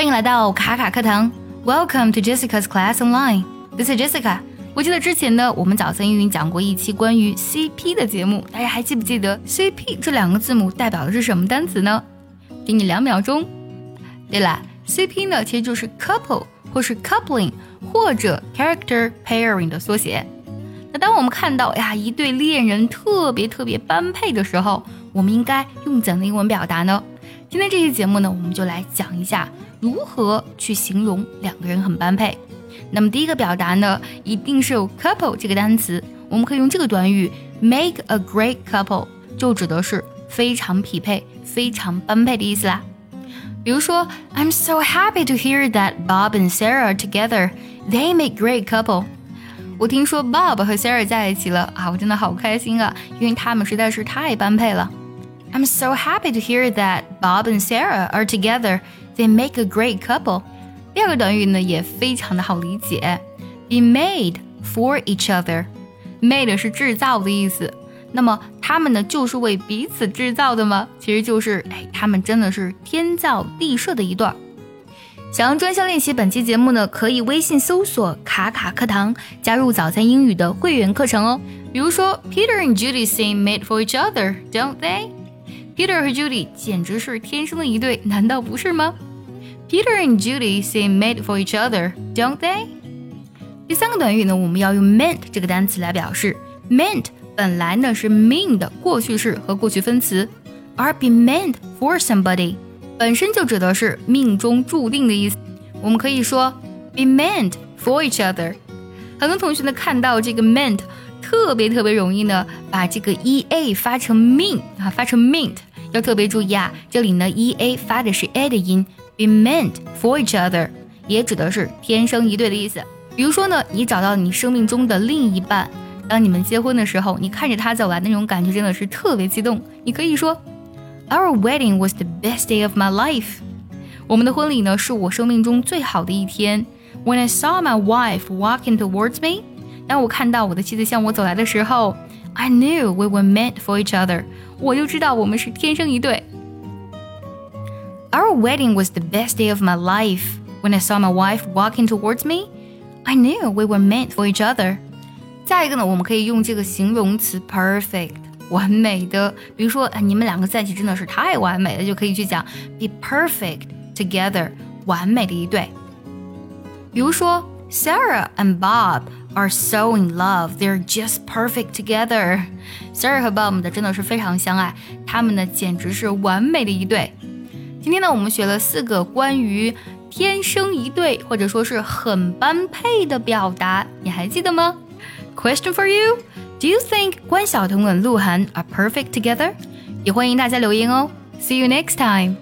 欢迎来到卡卡课堂，Welcome to Jessica's Class Online。This is Jessica。我记得之前呢，我们早餐英语讲过一期关于 CP 的节目，大家还记不记得 CP 这两个字母代表的是什么单词呢？给你两秒钟。对了，CP 呢其实就是 couple 或是 coupling 或者 character pairing 的缩写。那当我们看到呀一对恋人特别特别般配的时候，我们应该用怎样的英文表达呢？今天这期节目呢，我们就来讲一下如何去形容两个人很般配。那么第一个表达呢，一定是有 couple 这个单词，我们可以用这个短语 make a great couple，就指的是非常匹配、非常般配的意思啦。比如说，I'm so happy to hear that Bob and Sarah are together. They make great couple. 我听说 Bob 和 Sarah 在一起了啊，我真的好开心啊，因为他们实在是太般配了。I'm so happy to hear that Bob and Sarah are together. They make a great couple. 第二个短语呢也非常的好理解，be made for each other. Made 是制造的意思，那么他们呢就是为彼此制造的吗？其实就是哎，他们真的是天造地设的一对儿。想要专项练习本期节目呢，可以微信搜索“卡卡课堂”，加入早餐英语的会员课程哦。比如说，Peter and Judy seem made for each other, don't they? Peter 和 Judy 简直是天生的一对，难道不是吗？Peter and Judy seem made for each other, don't they？第三个短语呢，我们要用 meant 这个单词来表示。meant 本来呢是 mean 的过去式和过去分词，而 be meant for somebody 本身就指的是命中注定的意思。我们可以说 be meant for each other。很多同学呢看到这个 meant 特别特别容易呢把这个 e a 发成 mean 啊，发成 mint，。要特别注意啊，这里呢，e a 发的是 a 的音，be meant for each other 也指的是天生一对的意思。比如说呢，你找到你生命中的另一半，当你们结婚的时候，你看着他走来，那种感觉真的是特别激动。你可以说，Our wedding was the best day of my life。我们的婚礼呢，是我生命中最好的一天。When I saw my wife walking towards me，当我看到我的妻子向我走来的时候。I knew we were meant for each other. 我就知道我们是天生一对。Our wedding was the best day of my life. When I saw my wife walking towards me, I knew we were meant for each other. 再一个呢，我们可以用这个形容词 perfect，完美的。比如说，你们两个在一起真的是太完美了，就可以去讲 be perfect together，完美的一对。比如说，Sarah and Bob are so in love. They're just perfect together. Sarah 和 Bob 的真的是非常相爱，他们呢简直是完美的一对。今天呢，我们学了四个关于天生一对或者说是很般配的表达，你还记得吗？Question for you: Do you think 关晓彤和鹿晗 are perfect together？也欢迎大家留言哦。See you next time.